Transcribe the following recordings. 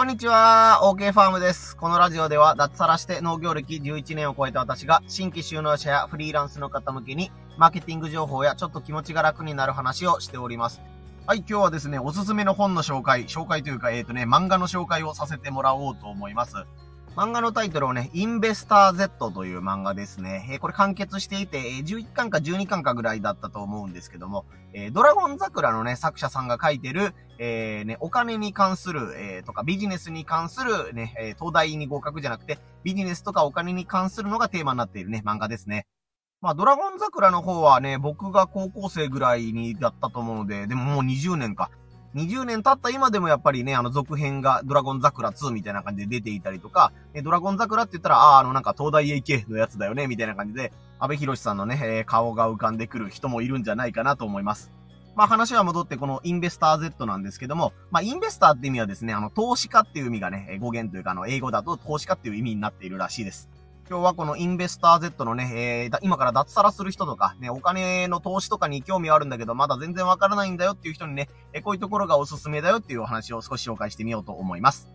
こんにちは、OK ファームです。このラジオでは脱サラして農業歴11年を超えた私が新規就農者やフリーランスの方向けにマーケティング情報やちょっと気持ちが楽になる話をしております。はい、今日はですね、おすすめの本の紹介、紹介というか、えっ、ー、とね、漫画の紹介をさせてもらおうと思います。漫画のタイトルをね、インベスター Z という漫画ですね。えー、これ完結していて、えー、11巻か12巻かぐらいだったと思うんですけども、えー、ドラゴン桜のね、作者さんが書いてる、えー、ね、お金に関する、えー、とかビジネスに関するね、え、東大に合格じゃなくて、ビジネスとかお金に関するのがテーマになっているね、漫画ですね。まあ、ドラゴン桜の方はね、僕が高校生ぐらいにだったと思うので、でももう20年か。20年経った今でもやっぱりね、あの続編がドラゴン桜2みたいな感じで出ていたりとか、えドラゴン桜って言ったら、ああ、あのなんか東大 AK のやつだよね、みたいな感じで、安倍博さんのね、え、顔が浮かんでくる人もいるんじゃないかなと思います。まあ話は戻ってこのインベスター Z なんですけども、まあインベスターって意味はですね、あの投資家っていう意味がね、語源というかあの英語だと投資家っていう意味になっているらしいです。今日はこのインベスター Z のね、えー、今から脱サラする人とか、ね、お金の投資とかに興味はあるんだけど、まだ全然わからないんだよっていう人にね、えこういうところがおすすめだよっていうお話を少し紹介してみようと思います。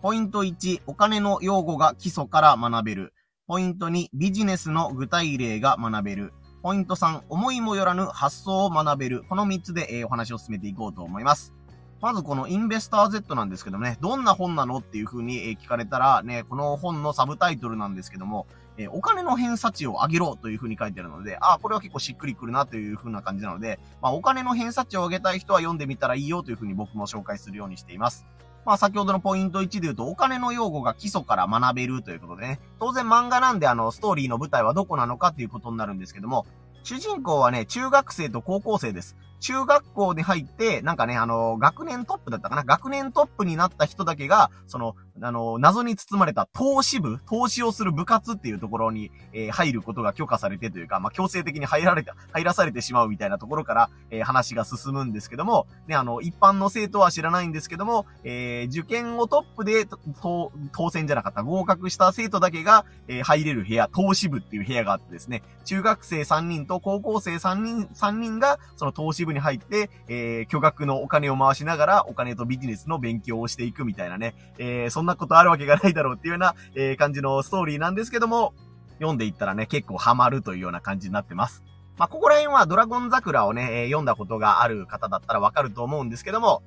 ポイント1、お金の用語が基礎から学べる。ポイント2、ビジネスの具体例が学べる。ポイント3、思いもよらぬ発想を学べる。この3つで、え、お話を進めていこうと思います。まずこのインベスター Z なんですけどもね、どんな本なのっていう風に聞かれたら、ね、この本のサブタイトルなんですけども、えお金の偏差値を上げろという風に書いてあるので、ああ、これは結構しっくりくるなという風な感じなので、まあ、お金の偏差値を上げたい人は読んでみたらいいよという風に僕も紹介するようにしています。まあ、先ほどのポイント1で言うと、お金の用語が基礎から学べるということでね、当然漫画なんであの、ストーリーの舞台はどこなのかっていうことになるんですけども、主人公はね、中学生と高校生です。中学校に入って、なんかね、あの、学年トップだったかな？学年トップになった人だけが、その、あの、謎に包まれた投資部、投資をする部活っていうところに、えー、入ることが許可されてというか、まあ、強制的に入られた、入らされてしまうみたいなところから、えー、話が進むんですけども、ね、あの、一般の生徒は知らないんですけども、えー、受験をトップで、当選じゃなかった合格した生徒だけが、え、入れる部屋、投資部っていう部屋があってですね、中学生3人と高校生3人、3人が、その投資部にに入って、えー、巨額のお金を回しながら、お金とビジネスの勉強をしていくみたいなね、えー、そんなことあるわけがないだろうっていうような、えー、感じのストーリーなんですけども、読んでいったらね、結構ハマるというような感じになってます。まあ、ここら辺はドラゴン桜をね、えー、読んだことがある方だったらわかると思うんですけども、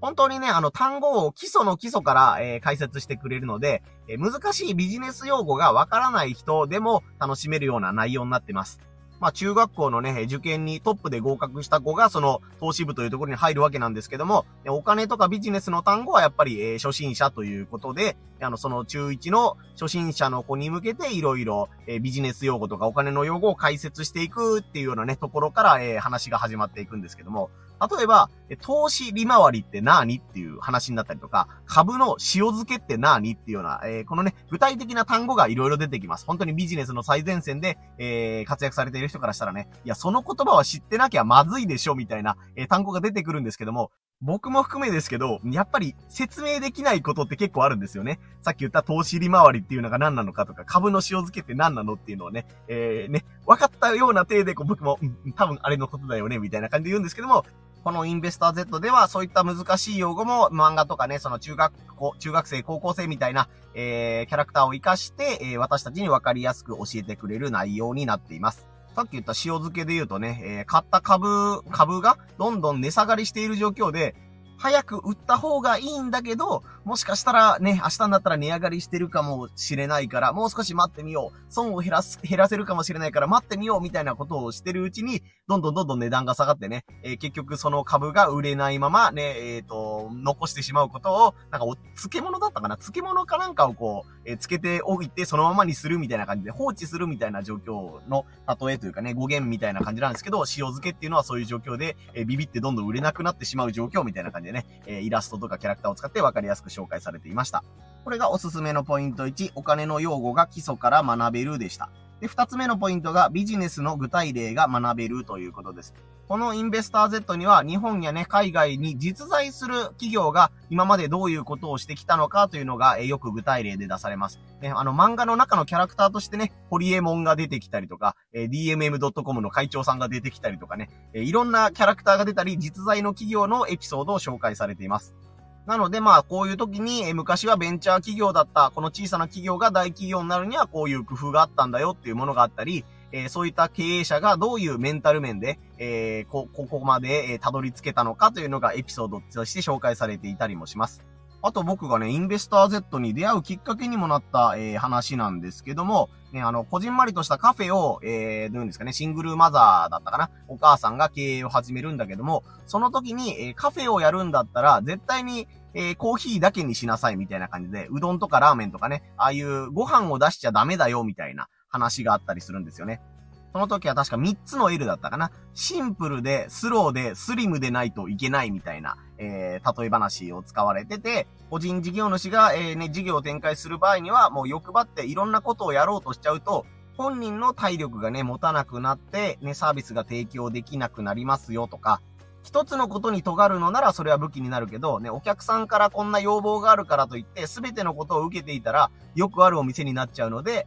本当にね、あの、単語を基礎の基礎から、えー、解説してくれるので、えー、難しいビジネス用語がわからない人でも楽しめるような内容になってます。まあ中学校のね、受験にトップで合格した子がその投資部というところに入るわけなんですけども、お金とかビジネスの単語はやっぱり、えー、初心者ということで、あの、その中1の初心者の子に向けていろいろ、え、ビジネス用語とかお金の用語を解説していくっていうようなね、ところから、えー、話が始まっていくんですけども、例えば、投資利回りって何っていう話になったりとか、株の塩漬けって何っていうような、えー、このね、具体的な単語がいろいろ出てきます。本当にビジネスの最前線で、えー、活躍されている人からしたらね、いや、その言葉は知ってなきゃまずいでしょ、みたいな、えー、単語が出てくるんですけども、僕も含めですけど、やっぱり説明できないことって結構あるんですよね。さっき言った投資利回りっていうのが何なのかとか、株の塩漬けって何なのっていうのをね、えー、ね、分かったような体でこう僕も、うん、多分あれのことだよね、みたいな感じで言うんですけども、このインベスター Z ではそういった難しい用語も漫画とかね、その中学校、中学生、高校生みたいな、えー、キャラクターを活かして、えー、私たちに分かりやすく教えてくれる内容になっています。さっき言った塩漬けで言うとね、えー、買った株、株がどんどん値下がりしている状況で、早く売った方がいいんだけど、もしかしたらね、明日になったら値上がりしてるかもしれないから、もう少し待ってみよう。損を減らす、減らせるかもしれないから待ってみようみたいなことをしてるうちに、どんどんどんどん値段が下がってね、えー、結局その株が売れないままね、えっ、ー、と、残してしまうことを、なんかお、漬物だったかな？漬物かなんかをこう、えー、つけておいてそのままにするみたいな感じで放置するみたいな状況の例えというかね、語源みたいな感じなんですけど、塩漬けっていうのはそういう状況で、え、ビビってどんどん売れなくなってしまう状況みたいな感じでね、えー、イラストとかキャラクターを使ってわかりやすく紹介されていました。これがおすすめのポイント1、お金の用語が基礎から学べるでした。で、二つ目のポイントがビジネスの具体例が学べるということです。このインベスター Z には日本やね、海外に実在する企業が今までどういうことをしてきたのかというのが、えよく具体例で出されます。ね、あの漫画の中のキャラクターとしてね、ホリエモンが出てきたりとか、え DMM.com の会長さんが出てきたりとかね、えいろんなキャラクターが出たり、実在の企業のエピソードを紹介されています。なのでまあこういう時に、昔はベンチャー企業だったこの小さな企業が大企業になるにはこういう工夫があったんだよっていうものがあったり、えー、そういった経営者がどういうメンタル面で、えー、こ、ここまで、たどり着けたのかというのがエピソードとして紹介されていたりもします。あと僕がね、インベスター Z に出会うきっかけにもなった、え、話なんですけども、ね、あの、こじんまりとしたカフェを、えー、どういうんですかね、シングルマザーだったかなお母さんが経営を始めるんだけども、その時に、えー、カフェをやるんだったら、絶対に、えー、コーヒーだけにしなさいみたいな感じで、うどんとかラーメンとかね、ああいうご飯を出しちゃダメだよみたいな話があったりするんですよね。その時は確か3つの L だったかな。シンプルで、スローで、スリムでないといけないみたいな、えー、例え話を使われてて、個人事業主が、えー、ね、事業を展開する場合には、もう欲張っていろんなことをやろうとしちゃうと、本人の体力がね、持たなくなって、ね、サービスが提供できなくなりますよとか、一つのことに尖るのならそれは武器になるけど、ね、お客さんからこんな要望があるからといって、すべてのことを受けていたら、よくあるお店になっちゃうので、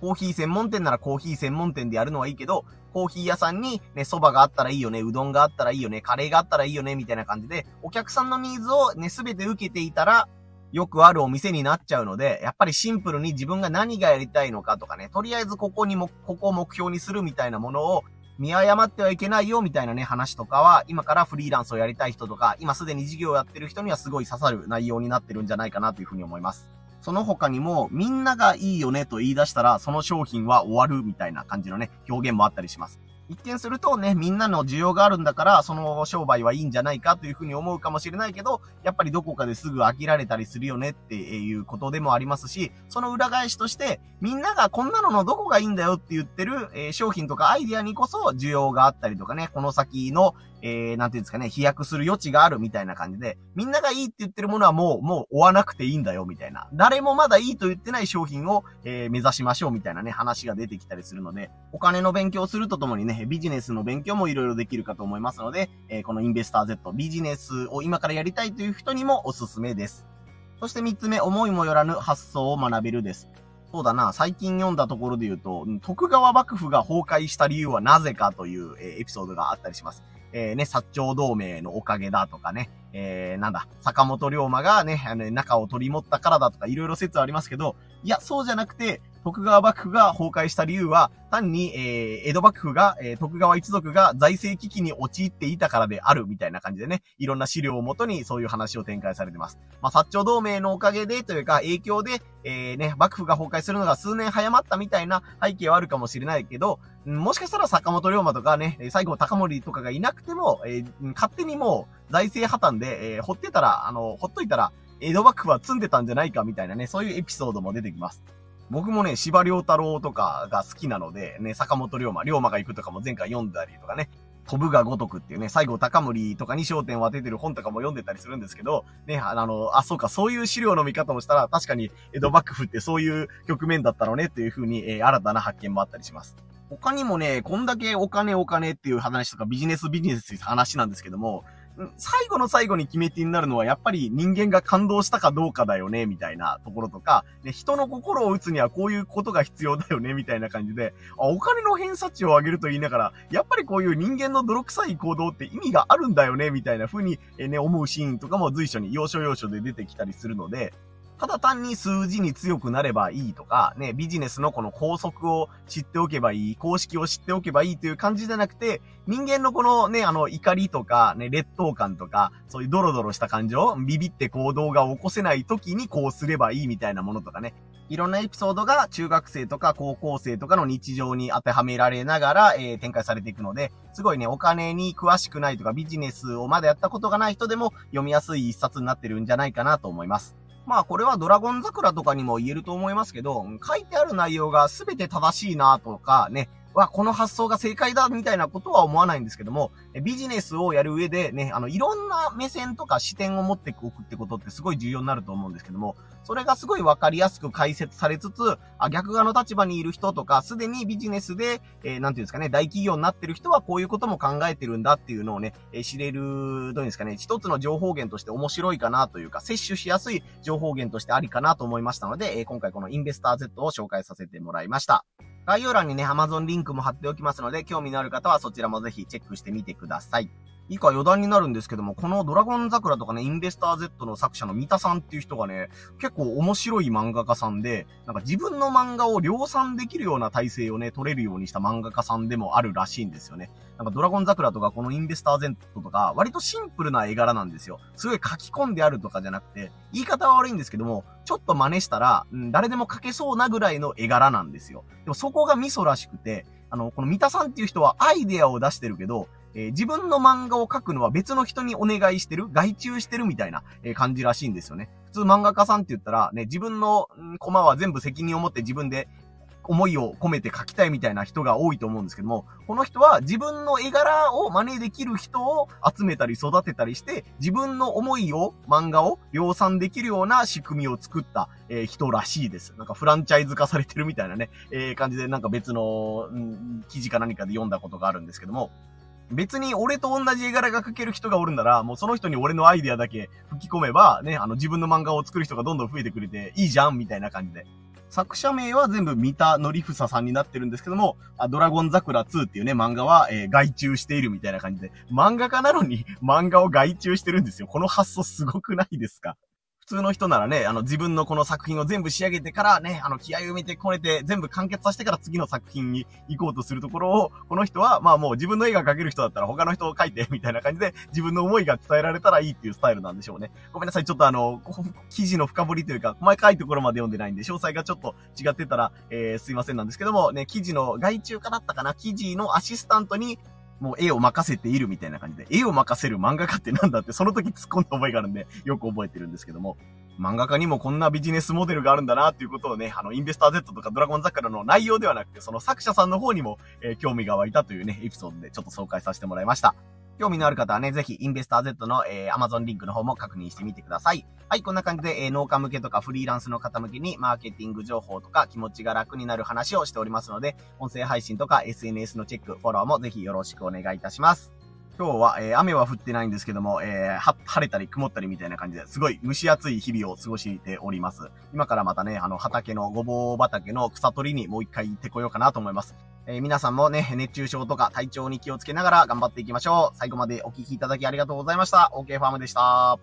コーヒー専門店ならコーヒー専門店でやるのはいいけど、コーヒー屋さんにね、蕎麦があったらいいよね、うどんがあったらいいよね、カレーがあったらいいよね、みたいな感じで、お客さんのニーズをね、すべて受けていたら、よくあるお店になっちゃうので、やっぱりシンプルに自分が何がやりたいのかとかね、とりあえずここにも、ここを目標にするみたいなものを見誤ってはいけないよみたいなね、話とかは、今からフリーランスをやりたい人とか、今すでに事業をやってる人にはすごい刺さる内容になってるんじゃないかなというふうに思います。その他にも、みんながいいよねと言い出したら、その商品は終わるみたいな感じのね、表現もあったりします。一見するとね、みんなの需要があるんだから、その商売はいいんじゃないかというふうに思うかもしれないけど、やっぱりどこかですぐ飽きられたりするよねっていうことでもありますし、その裏返しとして、みんながこんなののどこがいいんだよって言ってる、え、商品とかアイディアにこそ需要があったりとかね、この先の、えー、なんていうんですかね、飛躍する余地があるみたいな感じで、みんながいいって言ってるものはもう、もう追わなくていいんだよ、みたいな。誰もまだいいと言ってない商品を、えー、目指しましょう、みたいなね、話が出てきたりするので、お金の勉強するとともにね、ビジネスの勉強もいろいろできるかと思いますので、えー、このインベスター Z、ビジネスを今からやりたいという人にもおすすめです。そして三つ目、思いもよらぬ発想を学べるです。そうだな、最近読んだところで言うと、徳川幕府が崩壊した理由はなぜかという、えー、エピソードがあったりします。えー、ね、薩長同盟のおかげだとかね、えー、なんだ、坂本龍馬がね、あの、中を取り持ったからだとか、いろいろ説ありますけど、いや、そうじゃなくて、徳川幕府が崩壊した理由は、単に、えー、江戸幕府が、えー、徳川一族が財政危機に陥っていたからである、みたいな感じでね、いろんな資料をもとにそういう話を展開されてます。まあ、薩長同盟のおかげで、というか、影響で、えー、ね、幕府が崩壊するのが数年早まったみたいな背景はあるかもしれないけど、もしかしたら坂本龍馬とかね、最後高森とかがいなくても、えー、勝手にもう財政破綻で、えー、ほってたら、あの、ほっといたら、江戸幕府は積んでたんじゃないかみたいなね、そういうエピソードも出てきます。僕もね、芝良太郎とかが好きなので、ね、坂本龍馬、龍馬が行くとかも前回読んだりとかね、飛ぶが如くっていうね、最後高森とかに焦点を当ててる本とかも読んでたりするんですけど、ね、あの、あ、そうか、そういう資料の見方もしたら、確かに江戸幕府ってそういう局面だったのねっていう風に、えー、新たな発見もあったりします。他にもね、こんだけお金お金っていう話とかビジネスビジネスっていう話なんですけども、最後の最後に決め手になるのはやっぱり人間が感動したかどうかだよね、みたいなところとか、ね、人の心を打つにはこういうことが必要だよね、みたいな感じで、あ、お金の偏差値を上げると言いながら、やっぱりこういう人間の泥臭い行動って意味があるんだよね、みたいな風に、えね、思うシーンとかも随所に要所要所で出てきたりするので、ただ単に数字に強くなればいいとか、ね、ビジネスのこの法則を知っておけばいい、公式を知っておけばいいという感じじゃなくて、人間のこのね、あの、怒りとか、ね、劣等感とか、そういうドロドロした感情、ビビって行動が起こせない時にこうすればいいみたいなものとかね、いろんなエピソードが中学生とか高校生とかの日常に当てはめられながら、えー、展開されていくので、すごいね、お金に詳しくないとかビジネスをまだやったことがない人でも読みやすい一冊になってるんじゃないかなと思います。まあこれはドラゴン桜とかにも言えると思いますけど、書いてある内容が全て正しいなとかね、わ、この発想が正解だみたいなことは思わないんですけども、ビジネスをやる上でね、あの、いろんな目線とか視点を持っておくってことってすごい重要になると思うんですけども、それがすごいわかりやすく解説されつつ、あ逆側の立場にいる人とか、すでにビジネスで、えー、なんていうんですかね、大企業になってる人はこういうことも考えてるんだっていうのをね、えー、知れる、どういうんですかね、一つの情報源として面白いかなというか、摂取しやすい情報源としてありかなと思いましたので、えー、今回このインベスター Z を紹介させてもらいました。概要欄にね、Amazon リンクも貼っておきますので、興味のある方はそちらもぜひチェックしてみてください。以下余談になるんですけども、このドラゴン桜とかね、インベスター Z の作者の三田さんっていう人がね、結構面白い漫画家さんで、なんか自分の漫画を量産できるような体制をね、取れるようにした漫画家さんでもあるらしいんですよね。なんかドラゴン桜とかこのインベスター Z とか、割とシンプルな絵柄なんですよ。すごい書き込んであるとかじゃなくて、言い方は悪いんですけども、ちょっと真似したら、うん、誰でも描けそうなぐらいの絵柄なんですよ。でもそこがミソらしくて、あの、この三田さんっていう人はアイデアを出してるけど、えー、自分の漫画を描くのは別の人にお願いしてる外注してるみたいな、えー、感じらしいんですよね。普通漫画家さんって言ったら、ね、自分の、コマは全部責任を持って自分で思いを込めて書きたいみたいな人が多いと思うんですけども、この人は自分の絵柄を真似できる人を集めたり育てたりして、自分の思いを、漫画を量産できるような仕組みを作った、えー、人らしいです。なんかフランチャイズ化されてるみたいなね、えー、感じでなんか別の、うん、記事か何かで読んだことがあるんですけども、別に俺と同じ絵柄が描ける人がおるんなら、もうその人に俺のアイデアだけ吹き込めば、ね、あの自分の漫画を作る人がどんどん増えてくれていいじゃんみたいな感じで。作者名は全部三田のりふささんになってるんですけども、あドラゴン桜2っていうね、漫画は、えー、外注しているみたいな感じで、漫画家なのに漫画を外注してるんですよ。この発想すごくないですか？普通の人ならね、あの、自分のこの作品を全部仕上げてからね、あの、気合を埋めてこれて全部完結させてから次の作品に行こうとするところを、この人は、まあもう自分の絵が描ける人だったら他の人を描いて、みたいな感じで、自分の思いが伝えられたらいいっていうスタイルなんでしょうね。ごめんなさい、ちょっとあの、記事の深掘りというか、細かいところまで読んでないんで、詳細がちょっと違ってたら、えー、すいませんなんですけども、ね、記事の外注化だったかな記事のアシスタントに、もう絵を任せているみたいな感じで、絵を任せる漫画家ってなんだって、その時突っ込んだ覚えがあるんで、よく覚えてるんですけども、漫画家にもこんなビジネスモデルがあるんだなっていうことをね、あの、インベスター Z とかドラゴン桜の内容ではなくて、その作者さんの方にも、えー、興味が湧いたというね、エピソードでちょっと紹介させてもらいました。興味のある方はね、ぜひ、インベスター Z の、えー、Amazon リンクの方も確認してみてください。はい、こんな感じで、えー、農家向けとかフリーランスの方向けに、マーケティング情報とか気持ちが楽になる話をしておりますので、音声配信とか SNS のチェック、フォローもぜひよろしくお願いいたします。今日は、えー、雨は降ってないんですけども、えー、晴れたり曇ったりみたいな感じで、すごい蒸し暑い日々を過ごしております。今からまたね、あの、畑の、ごぼう畑の草取りにもう一回行ってこようかなと思います。えー、皆さんもね、熱中症とか体調に気をつけながら頑張っていきましょう。最後までお聴きいただきありがとうございました。OK ファームでした。